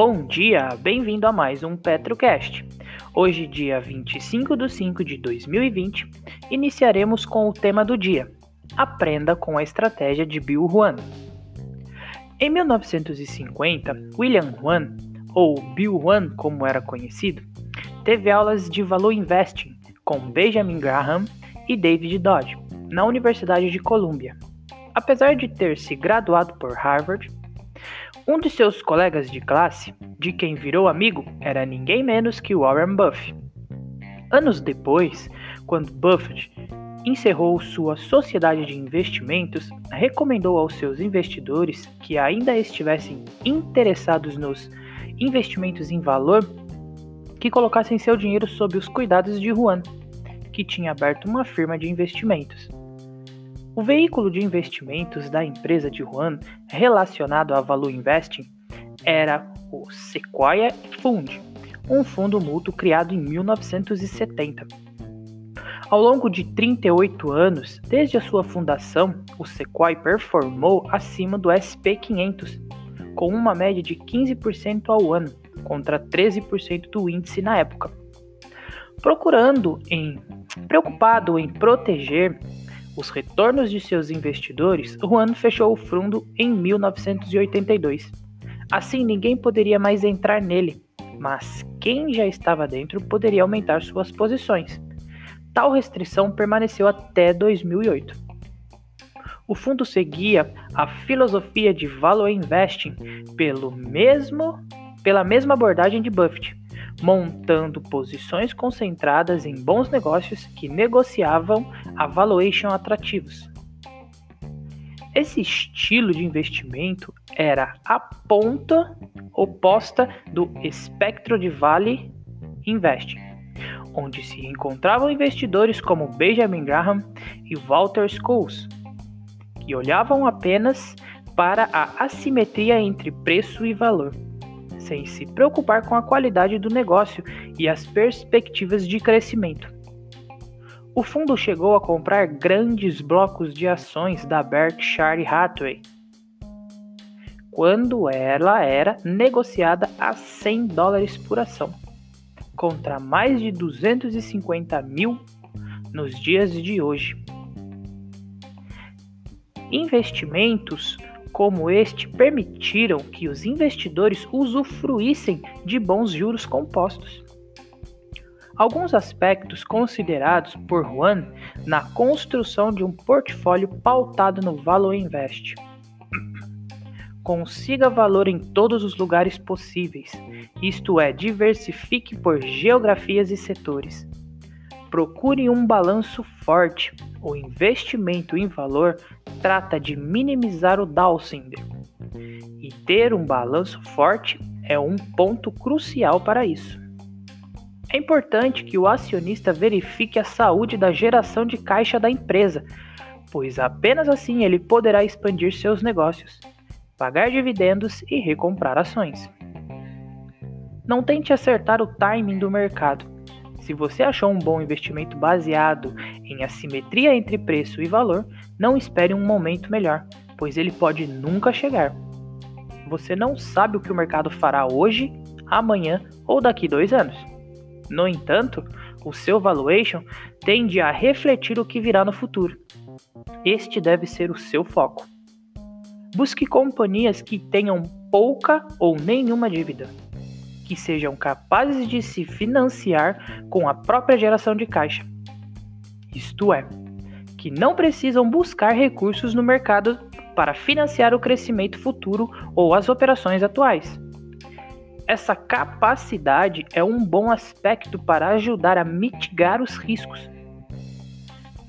Bom dia, bem-vindo a mais um Petrocast. Hoje, dia 25 de 5 de 2020, iniciaremos com o tema do dia: Aprenda com a estratégia de Bill Huan. Em 1950, William Huan, ou Bill Huan como era conhecido, teve aulas de valor investing com Benjamin Graham e David Dodge na Universidade de Columbia. Apesar de ter se graduado por Harvard, um de seus colegas de classe, de quem virou amigo, era ninguém menos que Warren Buffett. Anos depois, quando Buffett encerrou sua sociedade de investimentos, recomendou aos seus investidores que ainda estivessem interessados nos investimentos em valor que colocassem seu dinheiro sob os cuidados de Juan, que tinha aberto uma firma de investimentos. O veículo de investimentos da empresa de Juan relacionado a Value Investing era o Sequoia Fund, um fundo mútuo criado em 1970. Ao longo de 38 anos, desde a sua fundação, o Sequoia performou acima do SP500, com uma média de 15% ao ano, contra 13% do índice na época. Procurando em preocupado em proteger os retornos de seus investidores, Juan fechou o fundo em 1982. Assim, ninguém poderia mais entrar nele, mas quem já estava dentro poderia aumentar suas posições. Tal restrição permaneceu até 2008. O fundo seguia a filosofia de value investing pelo mesmo, pela mesma abordagem de Buffett, montando posições concentradas em bons negócios que negociavam a valuation atrativos. Esse estilo de investimento era a ponta oposta do espectro de Vale Investing, onde se encontravam investidores como Benjamin Graham e Walter Schultz, que olhavam apenas para a assimetria entre preço e valor sem se preocupar com a qualidade do negócio e as perspectivas de crescimento. O fundo chegou a comprar grandes blocos de ações da Berkshire Hathaway, quando ela era negociada a 100 dólares por ação, contra mais de 250 mil nos dias de hoje. Investimentos como este permitiram que os investidores usufruíssem de bons juros compostos. Alguns aspectos considerados por Juan na construção de um portfólio pautado no Value Invest. Consiga valor em todos os lugares possíveis, isto é, diversifique por geografias e setores. Procure um balanço forte. O investimento em valor trata de minimizar o downside. E ter um balanço forte é um ponto crucial para isso. É importante que o acionista verifique a saúde da geração de caixa da empresa, pois apenas assim ele poderá expandir seus negócios, pagar dividendos e recomprar ações. Não tente acertar o timing do mercado. Se você achou um bom investimento baseado em assimetria entre preço e valor, não espere um momento melhor, pois ele pode nunca chegar. Você não sabe o que o mercado fará hoje, amanhã ou daqui dois anos. No entanto, o seu valuation tende a refletir o que virá no futuro. Este deve ser o seu foco. Busque companhias que tenham pouca ou nenhuma dívida, que sejam capazes de se financiar com a própria geração de caixa. Isto é, que não precisam buscar recursos no mercado para financiar o crescimento futuro ou as operações atuais. Essa capacidade é um bom aspecto para ajudar a mitigar os riscos.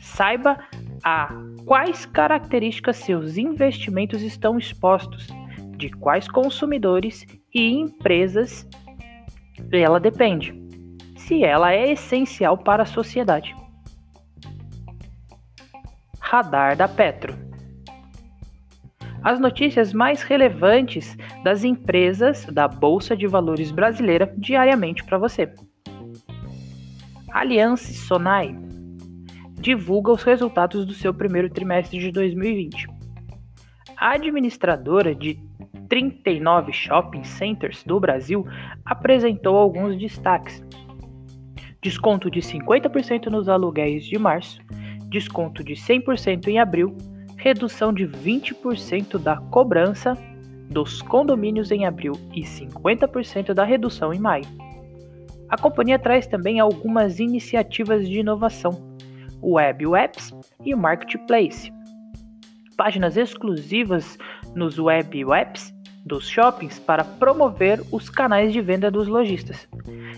Saiba a quais características seus investimentos estão expostos, de quais consumidores e empresas ela depende, se ela é essencial para a sociedade. Radar da Petro. As notícias mais relevantes das empresas da Bolsa de Valores brasileira diariamente para você. Aliança Sonai divulga os resultados do seu primeiro trimestre de 2020. A administradora de 39 shopping centers do Brasil apresentou alguns destaques. Desconto de 50% nos aluguéis de março, desconto de 100% em abril, redução de 20% da cobrança dos condomínios em abril e 50% da redução em maio. A companhia traz também algumas iniciativas de inovação, Web Webs e Marketplace. Páginas exclusivas nos Web Webs dos shoppings para promover os canais de venda dos lojistas.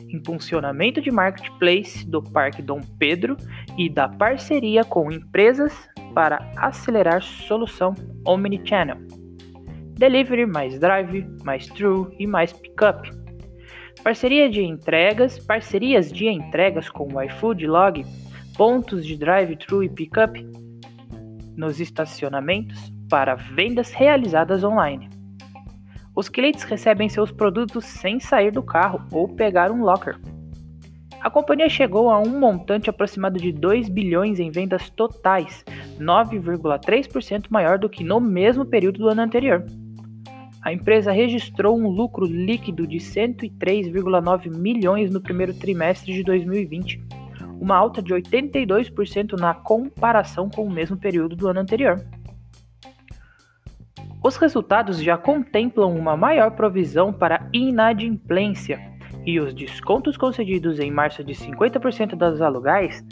Impulsionamento de marketplace do Parque Dom Pedro e da parceria com empresas para acelerar solução omnichannel. Delivery mais drive, mais true e mais pickup. Parceria de entregas, parcerias de entregas com o iFood Log, pontos de drive-thru e pickup nos estacionamentos para vendas realizadas online. Os clientes recebem seus produtos sem sair do carro ou pegar um locker. A companhia chegou a um montante aproximado de 2 bilhões em vendas totais, 9,3% maior do que no mesmo período do ano anterior a empresa registrou um lucro líquido de 103,9 milhões no primeiro trimestre de 2020, uma alta de 82% na comparação com o mesmo período do ano anterior. Os resultados já contemplam uma maior provisão para inadimplência e os descontos concedidos em março de 50% das alugais,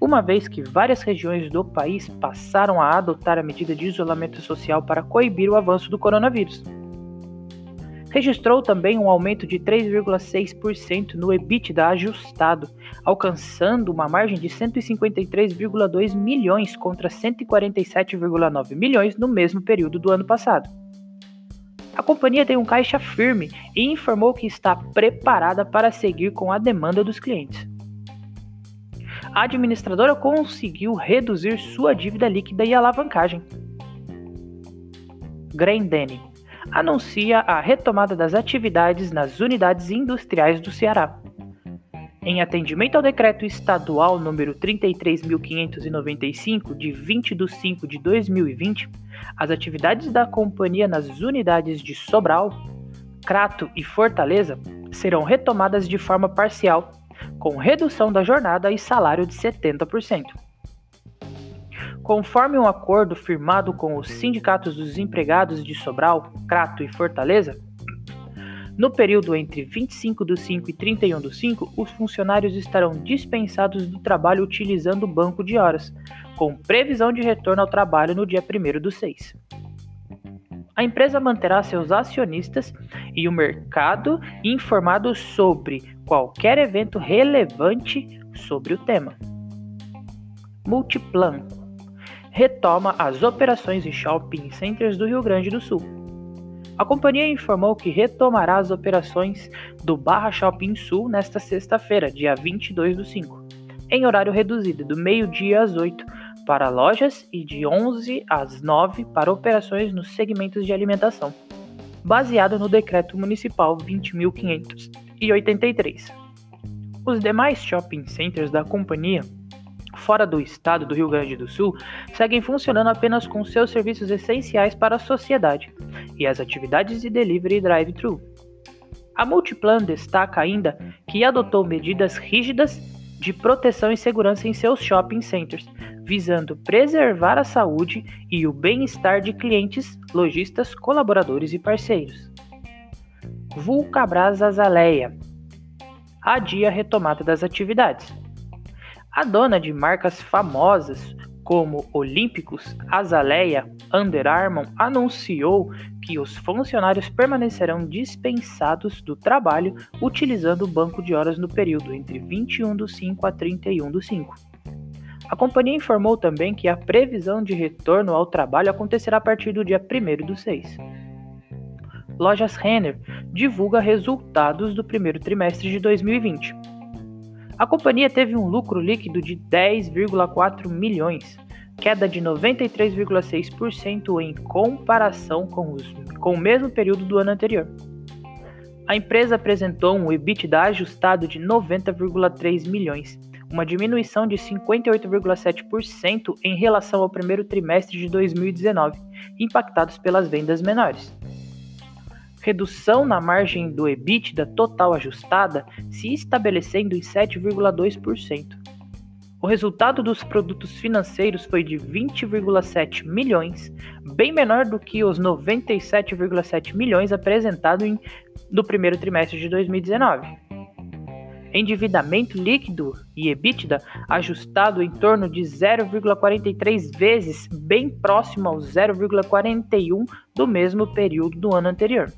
uma vez que várias regiões do país passaram a adotar a medida de isolamento social para coibir o avanço do coronavírus registrou também um aumento de 3,6% no EBITDA ajustado, alcançando uma margem de 153,2 milhões contra 147,9 milhões no mesmo período do ano passado. A companhia tem um caixa firme e informou que está preparada para seguir com a demanda dos clientes. A administradora conseguiu reduzir sua dívida líquida e alavancagem. Grendene anuncia a retomada das atividades nas unidades industriais do Ceará. Em atendimento ao decreto estadual número 33.595, de 20 de 5 de 2020, as atividades da companhia nas unidades de Sobral, Crato e Fortaleza serão retomadas de forma parcial, com redução da jornada e salário de 70%. Conforme um acordo firmado com os sindicatos dos empregados de Sobral, Crato e Fortaleza, no período entre 25 do 5 e 31 do 5, os funcionários estarão dispensados do trabalho utilizando o banco de horas, com previsão de retorno ao trabalho no dia 1 do 6. A empresa manterá seus acionistas e o mercado informados sobre qualquer evento relevante sobre o tema. Multiplan retoma as operações em shopping centers do Rio Grande do Sul. A companhia informou que retomará as operações do Barra Shopping Sul nesta sexta-feira, dia 22 do 5, em horário reduzido, do meio-dia às 8 para lojas e de 11 às 9 para operações nos segmentos de alimentação, baseado no Decreto Municipal 20.583. Os demais shopping centers da companhia fora do estado do Rio Grande do Sul seguem funcionando apenas com seus serviços essenciais para a sociedade e as atividades de delivery e drive-thru. A Multiplan destaca ainda que adotou medidas rígidas de proteção e segurança em seus shopping centers, visando preservar a saúde e o bem-estar de clientes, lojistas, colaboradores e parceiros. Vulcabras Azaleia adia a retomada das atividades. A dona de marcas famosas como Olímpicos, Azaleia, Under Armour anunciou que os funcionários permanecerão dispensados do trabalho utilizando o banco de horas no período entre 21 do 5 a 31 do 5. A companhia informou também que a previsão de retorno ao trabalho acontecerá a partir do dia 1 do 6. Lojas Renner divulga resultados do primeiro trimestre de 2020. A companhia teve um lucro líquido de 10,4 milhões, queda de 93,6% em comparação com, os, com o mesmo período do ano anterior. A empresa apresentou um EBITDA ajustado de 90,3 milhões, uma diminuição de 58,7% em relação ao primeiro trimestre de 2019, impactados pelas vendas menores. Redução na margem do EBITDA total ajustada se estabelecendo em 7,2%. O resultado dos produtos financeiros foi de 20,7 milhões, bem menor do que os 97,7 milhões apresentados no primeiro trimestre de 2019. Endividamento líquido e EBITDA ajustado em torno de 0,43 vezes, bem próximo ao 0,41 do mesmo período do ano anterior.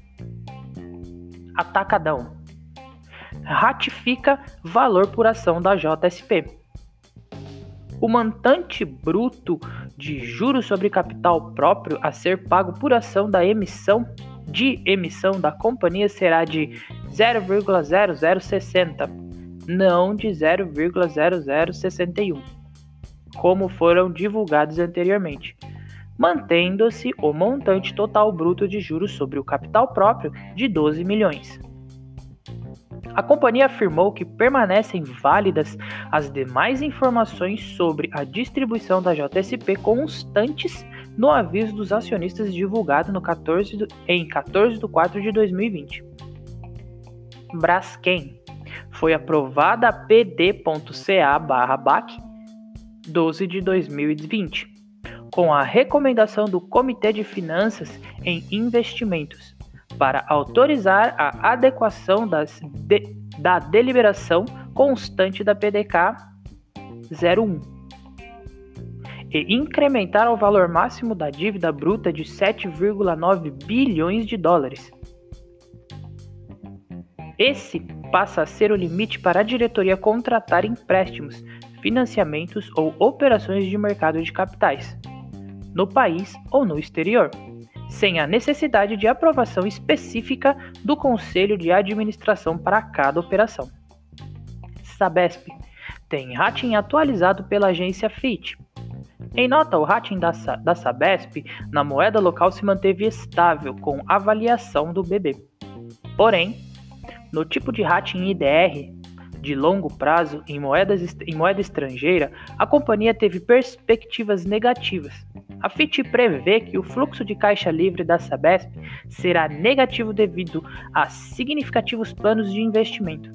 Atacadão. Ratifica valor por ação da JSP o montante bruto de juros sobre capital próprio a ser pago por ação da emissão de emissão da companhia será de 0,0060, não de 0,0061, como foram divulgados anteriormente, mantendo-se o montante total bruto de juros sobre o capital próprio de 12 milhões. A companhia afirmou que permanecem válidas as demais informações sobre a distribuição da JSP constantes no aviso dos acionistas divulgado no 14 do, em 14 de 4 de 2020. Braskem foi aprovada a PD.ca/BAC 12 de 2020, com a recomendação do Comitê de Finanças em Investimentos para autorizar a adequação das de, da deliberação constante da PDK 01 e incrementar o valor máximo da dívida bruta de 7,9 bilhões de dólares. Esse passa a ser o limite para a diretoria contratar empréstimos, financiamentos ou operações de mercado de capitais, no país ou no exterior sem a necessidade de aprovação específica do Conselho de Administração para cada operação. Sabesp tem rating atualizado pela agência FIT. Em nota, o rating da, da Sabesp na moeda local se manteve estável com avaliação do BB. Porém, no tipo de rating IDR, de longo prazo em, moedas, em moeda estrangeira, a companhia teve perspectivas negativas. A FIT prevê que o fluxo de caixa livre da Sabesp será negativo devido a significativos planos de investimento.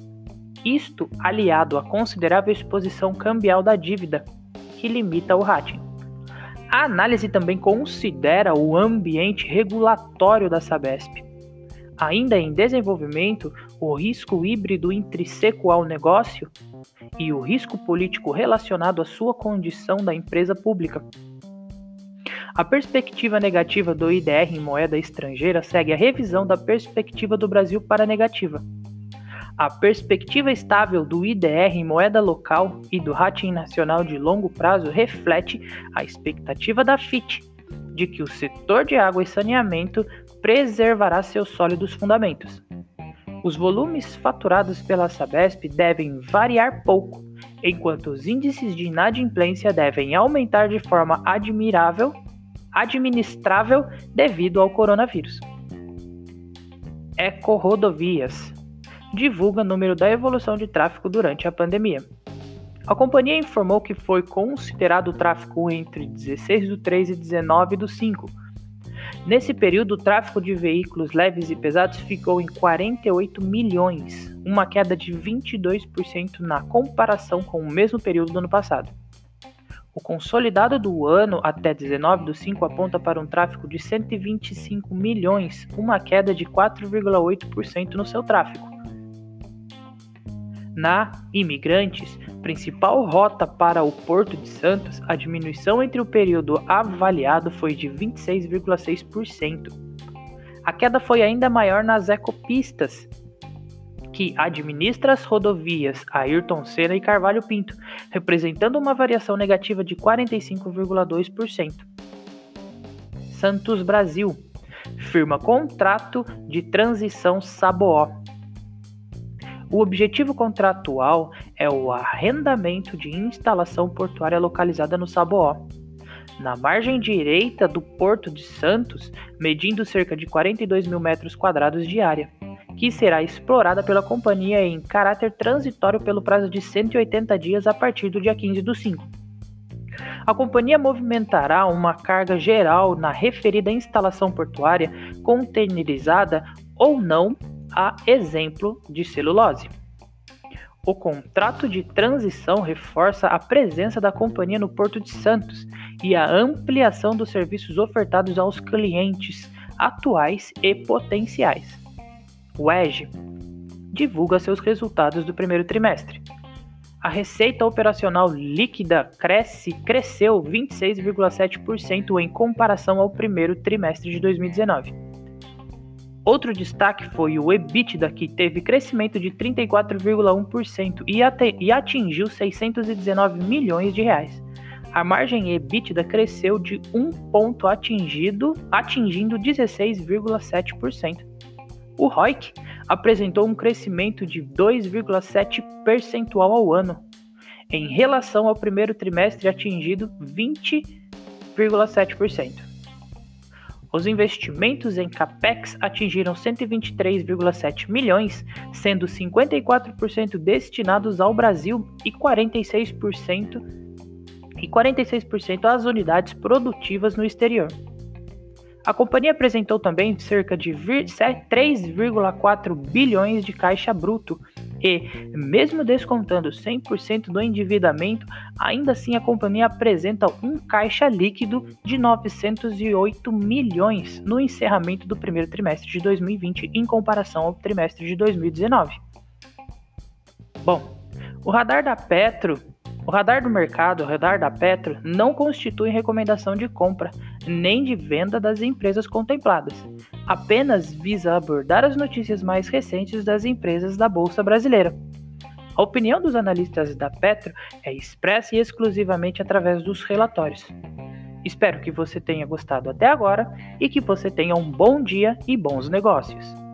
Isto aliado à considerável exposição cambial da dívida, que limita o rating. A análise também considera o ambiente regulatório da Sabesp ainda em desenvolvimento, o risco híbrido intrínseco ao negócio e o risco político relacionado à sua condição da empresa pública. A perspectiva negativa do IDR em moeda estrangeira segue a revisão da perspectiva do Brasil para negativa. A perspectiva estável do IDR em moeda local e do rating nacional de longo prazo reflete a expectativa da FIT de que o setor de água e saneamento preservará seus sólidos fundamentos. Os volumes faturados pela Sabesp devem variar pouco, enquanto os índices de inadimplência devem aumentar de forma admirável, administrável devido ao coronavírus. Eco Rodovias divulga número da evolução de tráfego durante a pandemia. A companhia informou que foi considerado o tráfego entre 16 do 3 e 19 do 5. Nesse período, o tráfego de veículos leves e pesados ficou em 48 milhões, uma queda de 22% na comparação com o mesmo período do ano passado. O consolidado do ano até 19 do 5 aponta para um tráfego de 125 milhões, uma queda de 4,8% no seu tráfego. Na Imigrantes, principal rota para o Porto de Santos, a diminuição entre o período avaliado foi de 26,6%. A queda foi ainda maior nas ecopistas, que administra as rodovias Ayrton Senna e Carvalho Pinto, representando uma variação negativa de 45,2%. Santos Brasil firma contrato de transição Saboó o objetivo contratual é o arrendamento de instalação portuária localizada no Saboó, na margem direita do Porto de Santos, medindo cerca de 42 mil metros quadrados de área, que será explorada pela companhia em caráter transitório pelo prazo de 180 dias a partir do dia 15 do 5. A companhia movimentará uma carga geral na referida instalação portuária containerizada ou não a exemplo de celulose. O contrato de transição reforça a presença da companhia no Porto de Santos e a ampliação dos serviços ofertados aos clientes atuais e potenciais. O EG divulga seus resultados do primeiro trimestre. A receita operacional líquida cresce, cresceu 26,7% em comparação ao primeiro trimestre de 2019. Outro destaque foi o EBITDA, que teve crescimento de 34,1% e atingiu 619 milhões de reais. A margem EBITDA cresceu de um ponto atingido, atingindo 16,7%. O ROIC apresentou um crescimento de 2,7 percentual ao ano, em relação ao primeiro trimestre atingido 20,7%. Os investimentos em capex atingiram 123,7 milhões, sendo 54% destinados ao Brasil e 46% e 46% às unidades produtivas no exterior. A companhia apresentou também cerca de 3,4 bilhões de caixa bruto e, mesmo descontando 100% do endividamento, ainda assim a companhia apresenta um caixa líquido de 908 milhões no encerramento do primeiro trimestre de 2020 em comparação ao trimestre de 2019. Bom, o radar da Petro o radar do mercado, o radar da Petro, não constitui recomendação de compra nem de venda das empresas contempladas. Apenas visa abordar as notícias mais recentes das empresas da Bolsa Brasileira. A opinião dos analistas da Petro é expressa e exclusivamente através dos relatórios. Espero que você tenha gostado até agora e que você tenha um bom dia e bons negócios.